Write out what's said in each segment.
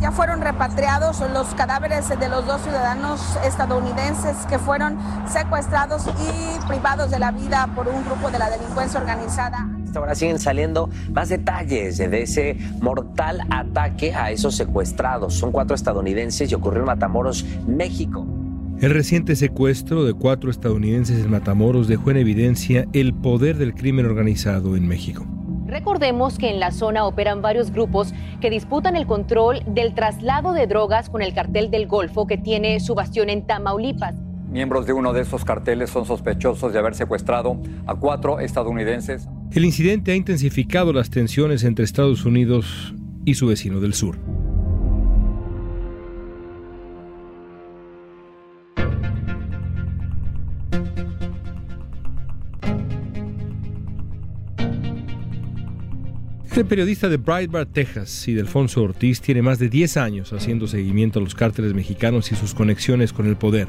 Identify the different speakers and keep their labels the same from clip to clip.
Speaker 1: Ya fueron repatriados los cadáveres de los dos ciudadanos estadounidenses que fueron secuestrados y privados de la vida por un grupo de la delincuencia organizada.
Speaker 2: Ahora siguen saliendo más detalles de ese mortal ataque a esos secuestrados. Son cuatro estadounidenses y ocurrió en Matamoros, México.
Speaker 3: El reciente secuestro de cuatro estadounidenses en Matamoros dejó en evidencia el poder del crimen organizado en México.
Speaker 4: Recordemos que en la zona operan varios grupos que disputan el control del traslado de drogas con el cartel del Golfo que tiene su bastión en Tamaulipas.
Speaker 5: Miembros de uno de esos carteles son sospechosos de haber secuestrado a cuatro estadounidenses.
Speaker 3: El incidente ha intensificado las tensiones entre Estados Unidos y su vecino del sur. El periodista de Breitbart, Texas, y Delfonso Ortiz, tiene más de 10 años haciendo seguimiento a los cárteles mexicanos y sus conexiones con el poder.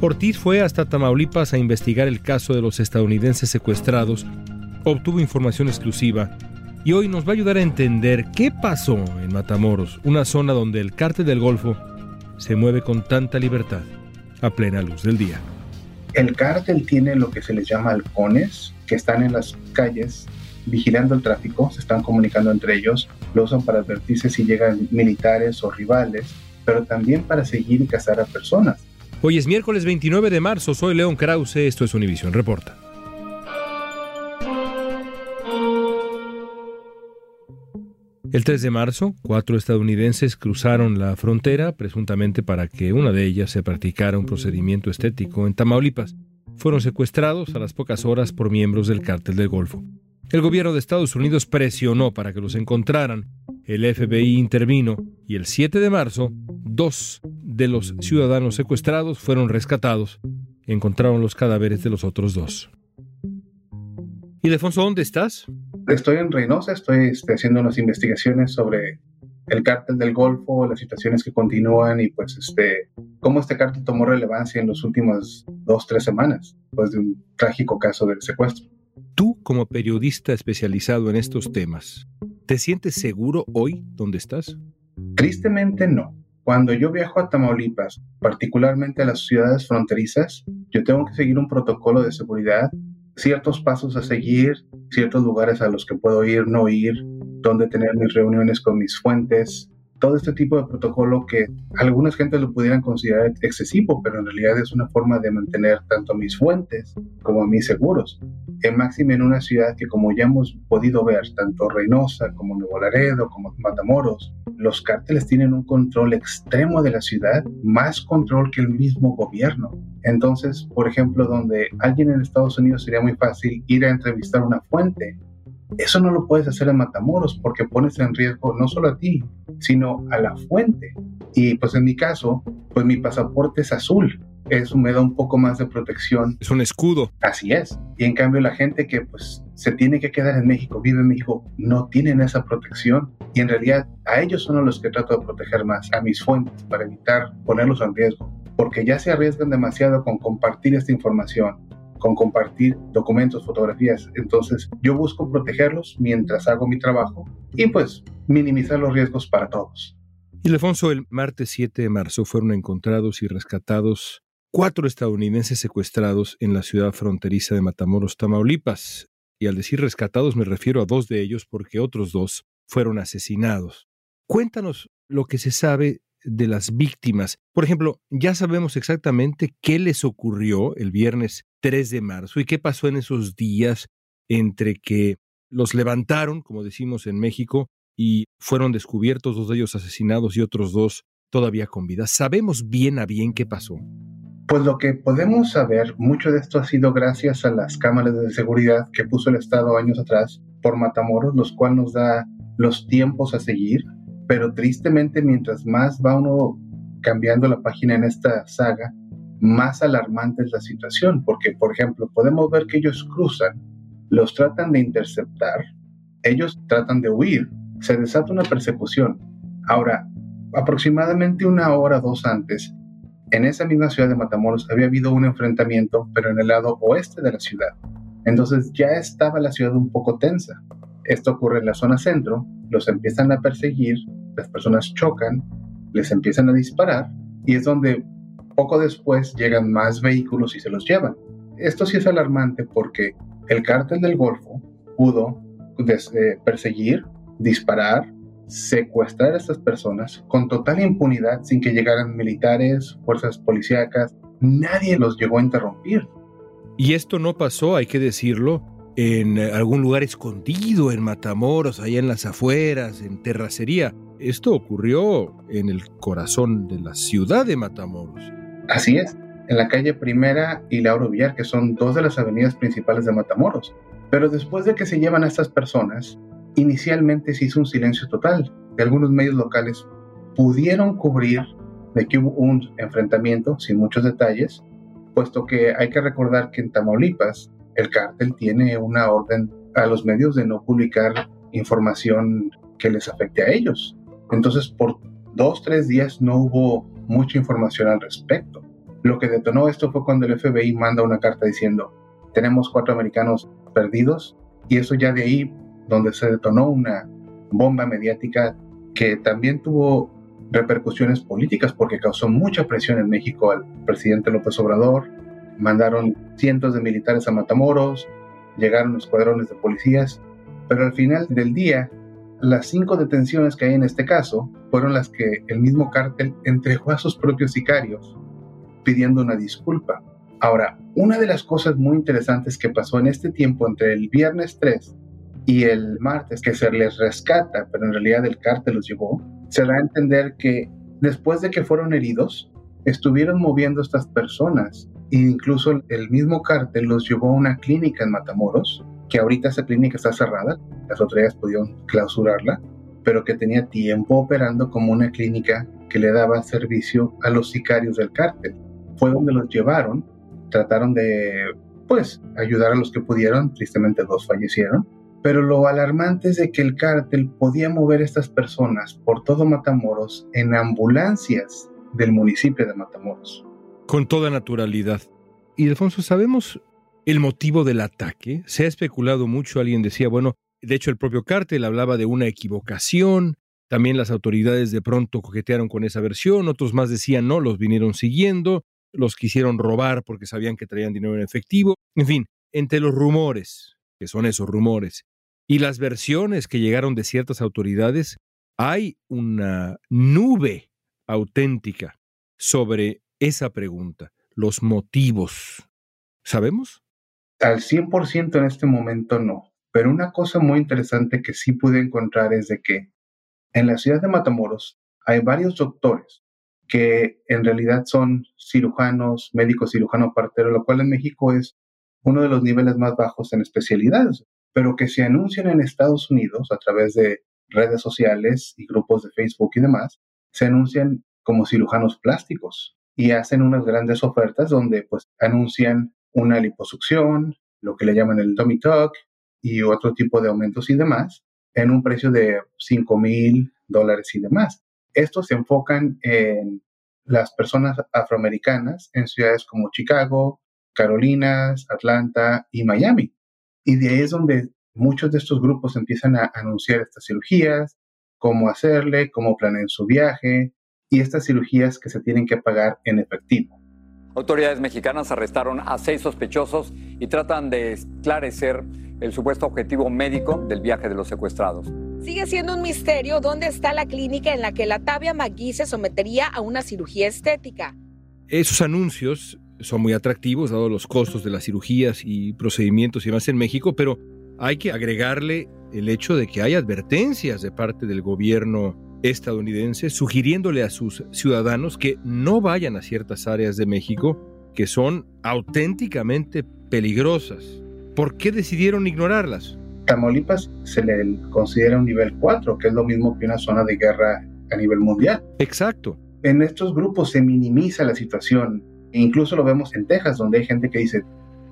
Speaker 3: Ortiz fue hasta Tamaulipas a investigar el caso de los estadounidenses secuestrados, obtuvo información exclusiva y hoy nos va a ayudar a entender qué pasó en Matamoros, una zona donde el cártel del Golfo se mueve con tanta libertad a plena luz del día.
Speaker 6: El cártel tiene lo que se les llama halcones, que están en las calles vigilando el tráfico, se están comunicando entre ellos, lo usan para advertirse si llegan militares o rivales, pero también para seguir y cazar a personas.
Speaker 3: Hoy es miércoles 29 de marzo, soy León Krause, esto es Univisión Reporta. El 3 de marzo, cuatro estadounidenses cruzaron la frontera, presuntamente para que una de ellas se practicara un procedimiento estético en Tamaulipas. Fueron secuestrados a las pocas horas por miembros del cártel del Golfo. El gobierno de Estados Unidos presionó para que los encontraran. El FBI intervino y el 7 de marzo, dos de los ciudadanos secuestrados fueron rescatados. Encontraron los cadáveres de los otros dos. ¿Y Defonso, dónde estás?
Speaker 6: Estoy en Reynosa, estoy este, haciendo unas investigaciones sobre el cártel del Golfo, las situaciones que continúan y pues este, cómo este cártel tomó relevancia en las últimas dos, tres semanas, después de un trágico caso del secuestro.
Speaker 3: Tú, como periodista especializado en estos temas, ¿te sientes seguro hoy donde estás?
Speaker 6: Tristemente no. Cuando yo viajo a Tamaulipas, particularmente a las ciudades fronterizas, yo tengo que seguir un protocolo de seguridad, ciertos pasos a seguir, ciertos lugares a los que puedo ir, no ir, dónde tener mis reuniones con mis fuentes, todo este tipo de protocolo que algunas gentes lo pudieran considerar excesivo, pero en realidad es una forma de mantener tanto mis fuentes como mis seguros. En máxima en una ciudad que como ya hemos podido ver, tanto Reynosa como Nuevo Laredo, como Matamoros, los cárteles tienen un control extremo de la ciudad, más control que el mismo gobierno. Entonces, por ejemplo, donde alguien en Estados Unidos sería muy fácil ir a entrevistar una fuente, eso no lo puedes hacer en Matamoros porque pones en riesgo no solo a ti, sino a la fuente. Y pues en mi caso, pues mi pasaporte es azul. Eso me da un poco más de protección.
Speaker 3: Es un escudo.
Speaker 6: Así es. Y en cambio la gente que pues se tiene que quedar en México, vive en México, no tienen esa protección. Y en realidad a ellos son a los que trato de proteger más, a mis fuentes, para evitar ponerlos en riesgo. Porque ya se arriesgan demasiado con compartir esta información con compartir documentos, fotografías. Entonces yo busco protegerlos mientras hago mi trabajo y pues minimizar los riesgos para todos.
Speaker 3: Y Alfonso, el martes 7 de marzo fueron encontrados y rescatados cuatro estadounidenses secuestrados en la ciudad fronteriza de Matamoros, Tamaulipas. Y al decir rescatados me refiero a dos de ellos porque otros dos fueron asesinados. Cuéntanos lo que se sabe de las víctimas. Por ejemplo, ya sabemos exactamente qué les ocurrió el viernes 3 de marzo y qué pasó en esos días entre que los levantaron, como decimos en México, y fueron descubiertos dos de ellos asesinados y otros dos todavía con vida. ¿Sabemos bien a bien qué pasó?
Speaker 6: Pues lo que podemos saber, mucho de esto ha sido gracias a las cámaras de seguridad que puso el Estado años atrás por Matamoros, los cuales nos da los tiempos a seguir, pero tristemente mientras más va uno cambiando la página en esta saga, más alarmante es la situación, porque por ejemplo podemos ver que ellos cruzan, los tratan de interceptar, ellos tratan de huir, se desata una persecución. Ahora, aproximadamente una hora o dos antes, en esa misma ciudad de Matamoros había habido un enfrentamiento, pero en el lado oeste de la ciudad. Entonces ya estaba la ciudad un poco tensa. Esto ocurre en la zona centro, los empiezan a perseguir, las personas chocan, les empiezan a disparar y es donde poco después llegan más vehículos y se los llevan. Esto sí es alarmante porque el cártel del Golfo pudo eh, perseguir, disparar, secuestrar a estas personas con total impunidad sin que llegaran militares, fuerzas policíacas, nadie los llegó a interrumpir.
Speaker 3: Y esto no pasó, hay que decirlo, en algún lugar escondido, en Matamoros, allá en las afueras, en terracería. Esto ocurrió en el corazón de la ciudad de Matamoros.
Speaker 6: Así es, en la calle Primera y Lauro Villar, que son dos de las avenidas principales de Matamoros. Pero después de que se llevan a estas personas, inicialmente se hizo un silencio total. De algunos medios locales pudieron cubrir de que hubo un enfrentamiento, sin muchos detalles, puesto que hay que recordar que en Tamaulipas el cártel tiene una orden a los medios de no publicar información que les afecte a ellos. Entonces, por dos, tres días no hubo mucha información al respecto. Lo que detonó esto fue cuando el FBI manda una carta diciendo, tenemos cuatro americanos perdidos, y eso ya de ahí, donde se detonó una bomba mediática que también tuvo repercusiones políticas porque causó mucha presión en México al presidente López Obrador, mandaron cientos de militares a Matamoros, llegaron escuadrones de policías, pero al final del día, las cinco detenciones que hay en este caso fueron las que el mismo cártel entregó a sus propios sicarios pidiendo una disculpa. Ahora, una de las cosas muy interesantes que pasó en este tiempo entre el viernes 3 y el martes, que se les rescata, pero en realidad el cártel los llevó, se da a entender que después de que fueron heridos, estuvieron moviendo estas personas incluso el mismo cártel los llevó a una clínica en Matamoros, que ahorita esa clínica está cerrada, las autoridades pudieron clausurarla, pero que tenía tiempo operando como una clínica que le daba servicio a los sicarios del cártel. Fue donde los llevaron, trataron de, pues, ayudar a los que pudieron, tristemente dos fallecieron, pero lo alarmante es de que el cártel podía mover a estas personas por todo Matamoros en ambulancias del municipio de Matamoros
Speaker 3: con toda naturalidad. Y Alfonso, ¿sabemos el motivo del ataque? Se ha especulado mucho, alguien decía, bueno, de hecho el propio cártel hablaba de una equivocación, también las autoridades de pronto coquetearon con esa versión, otros más decían no, los vinieron siguiendo, los quisieron robar porque sabían que traían dinero en efectivo, en fin, entre los rumores, que son esos rumores, y las versiones que llegaron de ciertas autoridades, hay una nube auténtica sobre esa pregunta, los motivos. ¿Sabemos?
Speaker 6: Al 100% en este momento no, pero una cosa muy interesante que sí pude encontrar es de que en la ciudad de Matamoros hay varios doctores que en realidad son cirujanos, médicos cirujano partero, lo cual en México es uno de los niveles más bajos en especialidades, pero que se anuncian en Estados Unidos a través de redes sociales y grupos de Facebook y demás, se anuncian como cirujanos plásticos y hacen unas grandes ofertas donde pues anuncian una liposucción, lo que le llaman el tummy tuck y otro tipo de aumentos y demás en un precio de 5 mil dólares y demás. Estos se enfocan en las personas afroamericanas en ciudades como Chicago, Carolinas, Atlanta y Miami. Y de ahí es donde muchos de estos grupos empiezan a anunciar estas cirugías, cómo hacerle, cómo planean su viaje, y estas cirugías que se tienen que pagar en efectivo.
Speaker 5: Autoridades mexicanas arrestaron a seis sospechosos y tratan de esclarecer el supuesto objetivo médico del viaje de los secuestrados.
Speaker 1: Sigue siendo un misterio dónde está la clínica en la que la Tabia Magui se sometería a una cirugía estética.
Speaker 3: Esos anuncios son muy atractivos, dado los costos de las cirugías y procedimientos y demás en México, pero hay que agregarle el hecho de que hay advertencias de parte del gobierno estadounidense sugiriéndole a sus ciudadanos que no vayan a ciertas áreas de México que son auténticamente peligrosas. ¿Por qué decidieron ignorarlas?
Speaker 6: Tamaulipas se le considera un nivel 4, que es lo mismo que una zona de guerra a nivel mundial.
Speaker 3: Exacto.
Speaker 6: En estos grupos se minimiza la situación. E incluso lo vemos en Texas, donde hay gente que dice,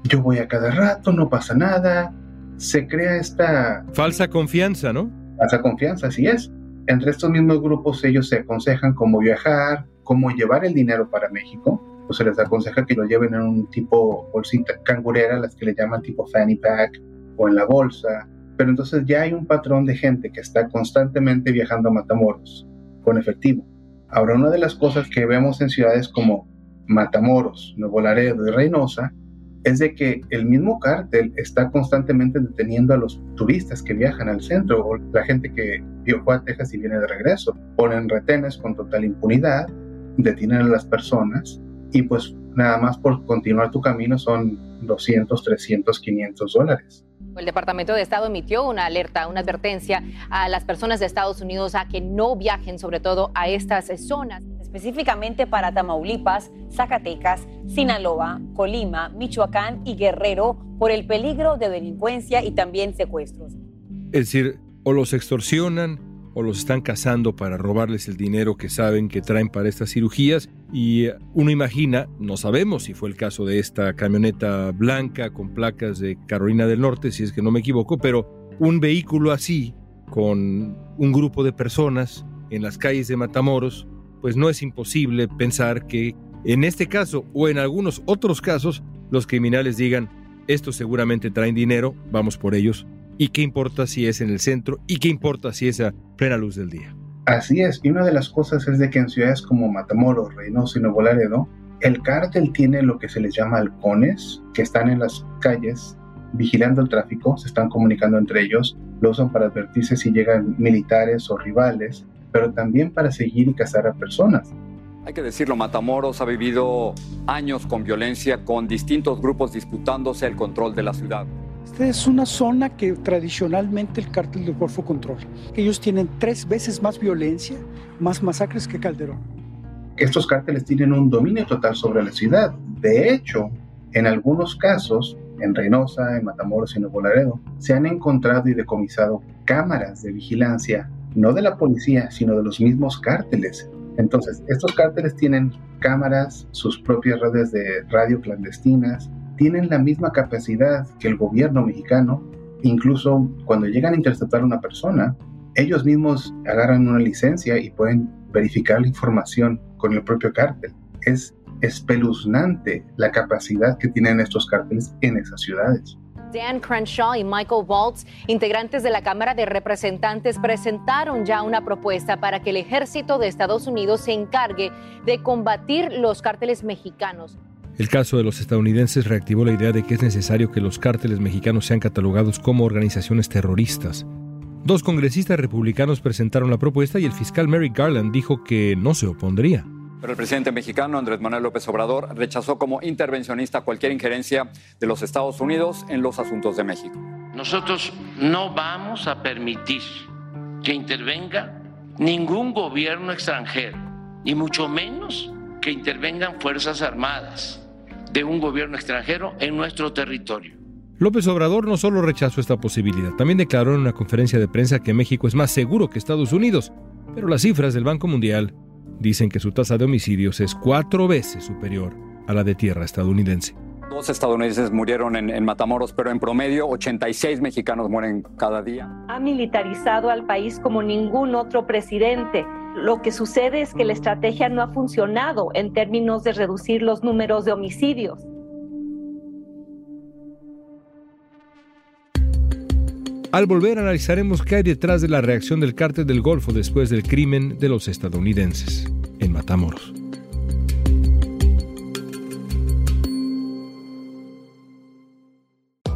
Speaker 6: yo voy a cada rato, no pasa nada. Se crea esta...
Speaker 3: Falsa confianza, ¿no?
Speaker 6: Falsa confianza, así es. Entre estos mismos grupos ellos se aconsejan cómo viajar, cómo llevar el dinero para México. Pues se les aconseja que lo lleven en un tipo bolsita cangurera, las que le llaman tipo fanny pack, o en la bolsa, pero entonces ya hay un patrón de gente que está constantemente viajando a Matamoros con efectivo. Ahora, una de las cosas que vemos en ciudades como Matamoros, Nuevo Laredo y Reynosa es de que el mismo cártel está constantemente deteniendo a los turistas que viajan al centro o la gente que viajó a Texas y viene de regreso. Ponen retenes con total impunidad, detienen a las personas y pues nada más por continuar tu camino son 200, 300, 500 dólares.
Speaker 4: El Departamento de Estado emitió una alerta, una advertencia a las personas de Estados Unidos a que no viajen sobre todo a estas zonas.
Speaker 7: Específicamente para Tamaulipas, Zacatecas, Sinaloa, Colima, Michoacán y Guerrero por el peligro de delincuencia y también secuestros.
Speaker 3: Es decir, o los extorsionan o los están cazando para robarles el dinero que saben que traen para estas cirugías y uno imagina, no sabemos si fue el caso de esta camioneta blanca con placas de Carolina del Norte, si es que no me equivoco, pero un vehículo así, con un grupo de personas en las calles de Matamoros, pues no es imposible pensar que en este caso o en algunos otros casos los criminales digan, estos seguramente traen dinero, vamos por ellos, y qué importa si es en el centro y qué importa si es a plena luz del día.
Speaker 6: Así es, y una de las cosas es de que en ciudades como Matamoros, Reynosa y Nuevo Laredo, el cártel tiene lo que se les llama halcones, que están en las calles vigilando el tráfico, se están comunicando entre ellos, lo usan para advertirse si llegan militares o rivales, pero también para seguir y cazar a personas.
Speaker 5: Hay que decirlo, Matamoros ha vivido años con violencia, con distintos grupos disputándose el control de la ciudad.
Speaker 8: Esta es una zona que tradicionalmente el cártel del Golfo controla. Ellos tienen tres veces más violencia, más masacres que Calderón.
Speaker 6: Estos cárteles tienen un dominio total sobre la ciudad. De hecho, en algunos casos, en Reynosa, en Matamoros y Nuevo Laredo, se han encontrado y decomisado cámaras de vigilancia, no de la policía, sino de los mismos cárteles. Entonces, estos cárteles tienen cámaras, sus propias redes de radio clandestinas, tienen la misma capacidad que el gobierno mexicano, incluso cuando llegan a interceptar a una persona, ellos mismos agarran una licencia y pueden verificar la información con el propio cártel. Es espeluznante la capacidad que tienen estos cárteles en esas ciudades.
Speaker 4: Dan Crenshaw y Michael Waltz, integrantes de la Cámara de Representantes, presentaron ya una propuesta para que el ejército de Estados Unidos se encargue de combatir los cárteles mexicanos.
Speaker 3: El caso de los estadounidenses reactivó la idea de que es necesario que los cárteles mexicanos sean catalogados como organizaciones terroristas. Dos congresistas republicanos presentaron la propuesta y el fiscal Merrick Garland dijo que no se opondría.
Speaker 5: Pero el presidente mexicano Andrés Manuel López Obrador rechazó como intervencionista cualquier injerencia de los Estados Unidos en los asuntos de México.
Speaker 9: Nosotros no vamos a permitir que intervenga ningún gobierno extranjero, y mucho menos que intervengan Fuerzas Armadas de un gobierno extranjero en nuestro territorio.
Speaker 3: López Obrador no solo rechazó esta posibilidad, también declaró en una conferencia de prensa que México es más seguro que Estados Unidos, pero las cifras del Banco Mundial dicen que su tasa de homicidios es cuatro veces superior a la de tierra estadounidense.
Speaker 5: Dos estadounidenses murieron en, en, Matamoros, pero en promedio 86 mexicanos mueren cada día.
Speaker 10: Ha militarizado al país como ningún otro presidente. Lo que sucede es que la estrategia no ha funcionado en términos de reducir los números de homicidios.
Speaker 3: Al volver analizaremos qué hay detrás de la reacción del cártel del Golfo después del crimen de los estadounidenses en Matamoros.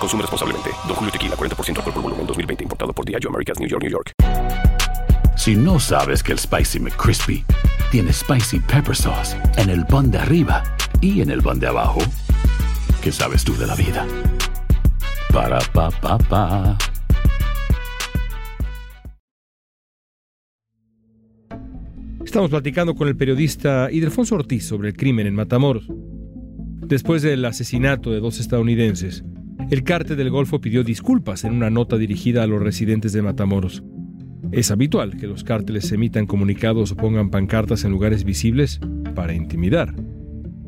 Speaker 11: Consume responsablemente. Don Julio Tequila, 40% alcohol por volumen, 2020. Importado por Diageo Americas, New York, New York.
Speaker 12: Si no sabes que el Spicy McCrispy tiene Spicy Pepper Sauce en el pan de arriba y en el pan de abajo, ¿qué sabes tú de la vida? Para, pa, pa, pa.
Speaker 3: Estamos platicando con el periodista Idelfonso Ortiz sobre el crimen en Matamoros. Después del asesinato de dos estadounidenses, el cártel del Golfo pidió disculpas en una nota dirigida a los residentes de Matamoros. Es habitual que los cárteles emitan comunicados o pongan pancartas en lugares visibles para intimidar.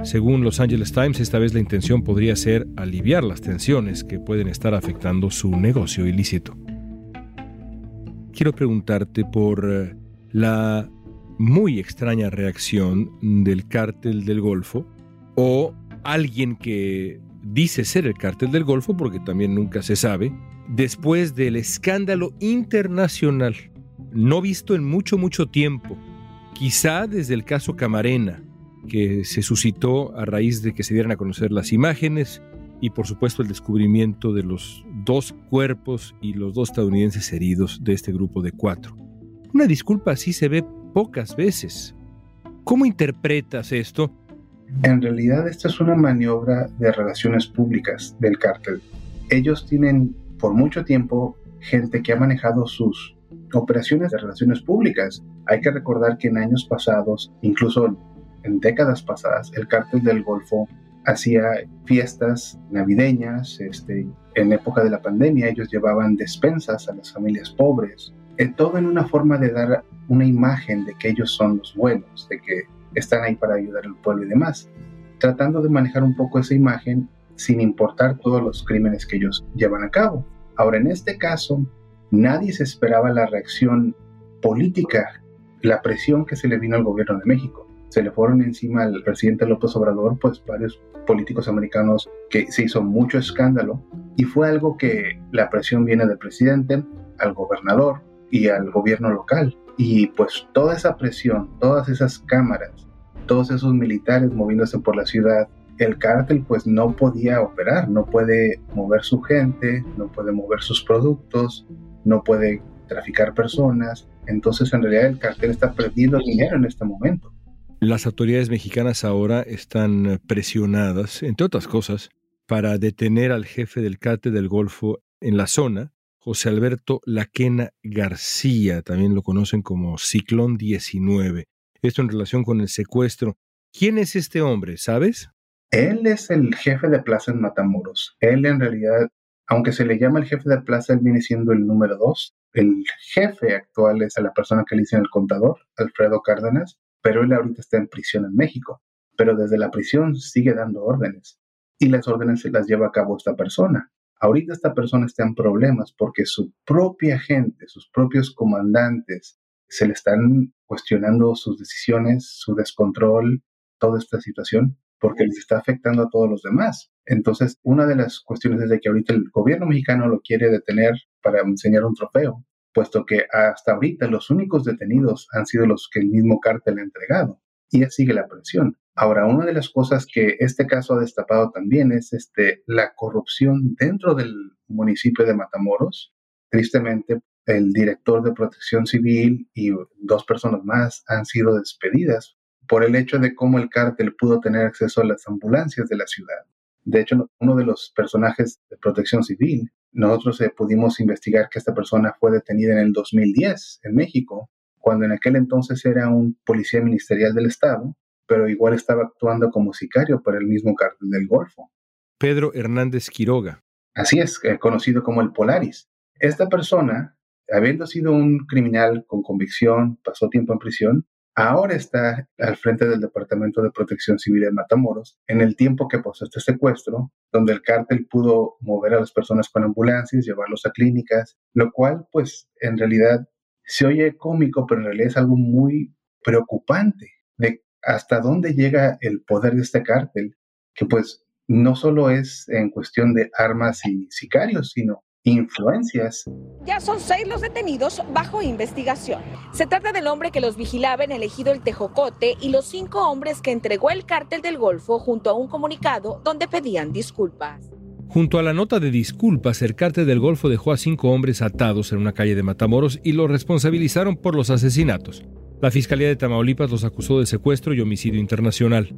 Speaker 3: Según Los Angeles Times, esta vez la intención podría ser aliviar las tensiones que pueden estar afectando su negocio ilícito. Quiero preguntarte por eh, la muy extraña reacción del cártel del Golfo o alguien que dice ser el cártel del Golfo, porque también nunca se sabe, después del escándalo internacional, no visto en mucho, mucho tiempo, quizá desde el caso Camarena, que se suscitó a raíz de que se dieran a conocer las imágenes y por supuesto el descubrimiento de los dos cuerpos y los dos estadounidenses heridos de este grupo de cuatro. Una disculpa así se ve pocas veces. ¿Cómo interpretas esto?
Speaker 6: En realidad esta es una maniobra de relaciones públicas del cártel. Ellos tienen por mucho tiempo gente que ha manejado sus operaciones de relaciones públicas. Hay que recordar que en años pasados, incluso en décadas pasadas, el cártel del Golfo hacía fiestas navideñas, este, en época de la pandemia ellos llevaban despensas a las familias pobres, eh, todo en una forma de dar una imagen de que ellos son los buenos, de que están ahí para ayudar al pueblo y demás, tratando de manejar un poco esa imagen sin importar todos los crímenes que ellos llevan a cabo. Ahora, en este caso, nadie se esperaba la reacción política, la presión que se le vino al gobierno de México. Se le fueron encima al presidente López Obrador, pues varios políticos americanos que se hizo mucho escándalo y fue algo que la presión viene del presidente, al gobernador y al gobierno local. Y pues toda esa presión, todas esas cámaras, todos esos militares moviéndose por la ciudad, el cártel pues no podía operar, no puede mover su gente, no puede mover sus productos, no puede traficar personas. Entonces en realidad el cártel está perdiendo dinero en este momento.
Speaker 3: Las autoridades mexicanas ahora están presionadas, entre otras cosas, para detener al jefe del cártel del Golfo en la zona, José Alberto Laquena García, también lo conocen como Ciclón 19. Esto en relación con el secuestro. ¿Quién es este hombre, sabes?
Speaker 6: Él es el jefe de plaza en Matamoros. Él en realidad, aunque se le llama el jefe de plaza, él viene siendo el número dos. El jefe actual es a la persona que le dicen el contador, Alfredo Cárdenas, pero él ahorita está en prisión en México. Pero desde la prisión sigue dando órdenes y las órdenes se las lleva a cabo esta persona. Ahorita esta persona está en problemas porque su propia gente, sus propios comandantes, se le están cuestionando sus decisiones, su descontrol, toda esta situación, porque les está afectando a todos los demás. Entonces, una de las cuestiones es de que ahorita el gobierno mexicano lo quiere detener para enseñar un trofeo, puesto que hasta ahorita los únicos detenidos han sido los que el mismo cártel ha entregado. Y sigue la presión. Ahora, una de las cosas que este caso ha destapado también es este, la corrupción dentro del municipio de Matamoros. Tristemente, el director de protección civil y dos personas más han sido despedidas por el hecho de cómo el cártel pudo tener acceso a las ambulancias de la ciudad. De hecho, uno de los personajes de protección civil nosotros eh, pudimos investigar que esta persona fue detenida en el 2010 en México, cuando en aquel entonces era un policía ministerial del Estado, pero igual estaba actuando como sicario para el mismo cártel del Golfo.
Speaker 3: Pedro Hernández Quiroga.
Speaker 6: Así es, eh, conocido como el Polaris. Esta persona, habiendo sido un criminal con convicción, pasó tiempo en prisión, ahora está al frente del Departamento de Protección Civil en Matamoros, en el tiempo que pasó este secuestro, donde el cártel pudo mover a las personas con ambulancias, llevarlos a clínicas, lo cual pues en realidad se oye cómico, pero en realidad es algo muy preocupante de hasta dónde llega el poder de este cártel, que pues no solo es en cuestión de armas y sicarios, sino influencias.
Speaker 1: Ya son seis los detenidos bajo investigación. Se trata del hombre que los vigilaba en el ejido El Tejocote y los cinco hombres que entregó el cártel del Golfo junto a un comunicado donde pedían disculpas.
Speaker 3: Junto a la nota de disculpas, el cártel del Golfo dejó a cinco hombres atados en una calle de Matamoros y los responsabilizaron por los asesinatos. La Fiscalía de Tamaulipas los acusó de secuestro y homicidio internacional.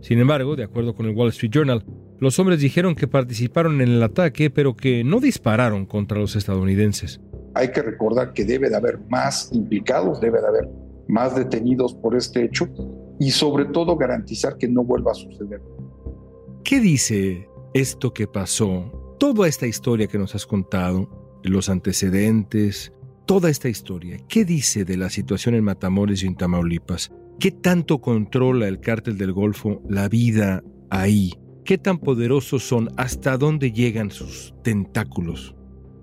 Speaker 3: Sin embargo, de acuerdo con el Wall Street Journal, los hombres dijeron que participaron en el ataque, pero que no dispararon contra los estadounidenses.
Speaker 13: Hay que recordar que debe de haber más implicados, debe de haber más detenidos por este hecho y sobre todo garantizar que no vuelva a suceder.
Speaker 3: ¿Qué dice esto que pasó? Toda esta historia que nos has contado, los antecedentes, toda esta historia, ¿qué dice de la situación en Matamoros y en Tamaulipas? ¿Qué tanto controla el cártel del Golfo la vida ahí? ¿Qué tan poderosos son? ¿Hasta dónde llegan sus tentáculos?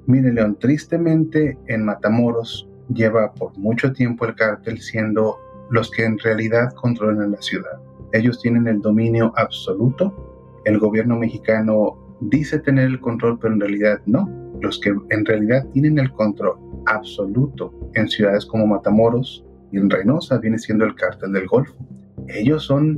Speaker 6: Mire, León, tristemente en Matamoros lleva por mucho tiempo el cártel siendo los que en realidad controlan la ciudad. Ellos tienen el dominio absoluto. El gobierno mexicano dice tener el control, pero en realidad no. Los que en realidad tienen el control absoluto en ciudades como Matamoros, y en Reynosa viene siendo el cártel del Golfo. Ellos son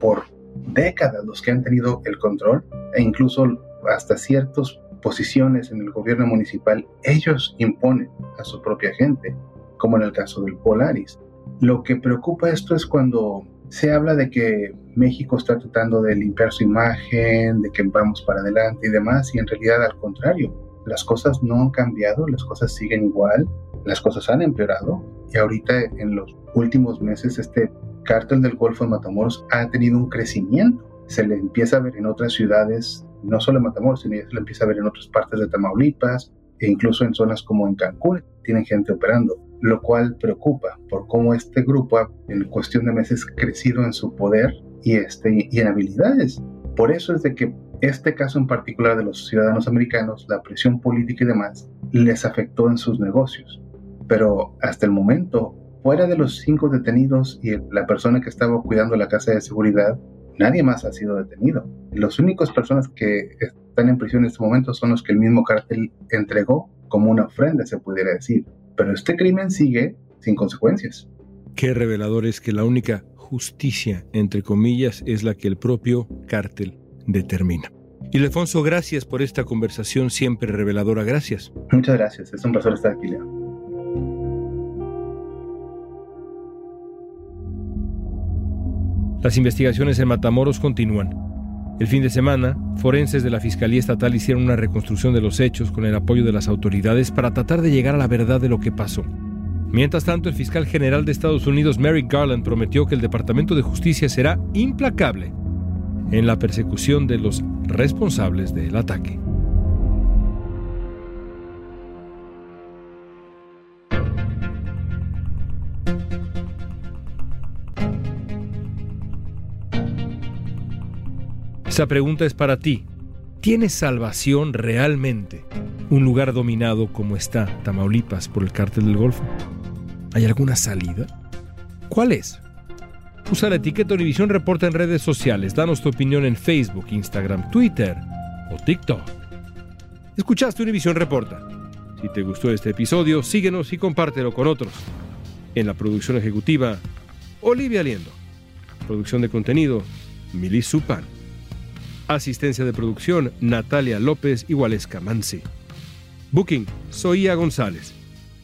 Speaker 6: por décadas los que han tenido el control e incluso hasta ciertas posiciones en el gobierno municipal ellos imponen a su propia gente, como en el caso del Polaris. Lo que preocupa esto es cuando se habla de que México está tratando de limpiar su imagen, de que vamos para adelante y demás, y en realidad al contrario, las cosas no han cambiado, las cosas siguen igual, las cosas han empeorado y ahorita en los últimos meses este cártel del Golfo de Matamoros ha tenido un crecimiento. Se le empieza a ver en otras ciudades, no solo en Matamoros, sino se le empieza a ver en otras partes de Tamaulipas e incluso en zonas como en Cancún tienen gente operando, lo cual preocupa por cómo este grupo ha en cuestión de meses crecido en su poder y, este, y en habilidades. Por eso es de que este caso en particular de los ciudadanos americanos, la presión política y demás, les afectó en sus negocios pero hasta el momento, fuera de los cinco detenidos y la persona que estaba cuidando la casa de seguridad, nadie más ha sido detenido. Las únicas personas que están en prisión en este momento son los que el mismo cártel entregó como una ofrenda, se pudiera decir. Pero este crimen sigue sin consecuencias.
Speaker 3: Qué revelador es que la única justicia, entre comillas, es la que el propio cártel determina. Y Lefonso, gracias por esta conversación siempre reveladora. Gracias.
Speaker 6: Muchas gracias. Es un placer estar aquí, Leo.
Speaker 3: Las investigaciones en Matamoros continúan. El fin de semana, forenses de la Fiscalía Estatal hicieron una reconstrucción de los hechos con el apoyo de las autoridades para tratar de llegar a la verdad de lo que pasó. Mientras tanto, el fiscal general de Estados Unidos, Merrick Garland, prometió que el Departamento de Justicia será implacable en la persecución de los responsables del ataque. Esa pregunta es para ti. ¿Tienes salvación realmente? Un lugar dominado como está Tamaulipas por el cártel del Golfo. ¿Hay alguna salida? ¿Cuál es? Usa la etiqueta Univisión Reporta en redes sociales. Danos tu opinión en Facebook, Instagram, Twitter o TikTok. Escuchaste Univisión Reporta. Si te gustó este episodio, síguenos y compártelo con otros. En la producción ejecutiva, Olivia Liendo. Producción de contenido, Milis Supan. Asistencia de producción, Natalia López y Waleska Mansi. Booking, Soía González.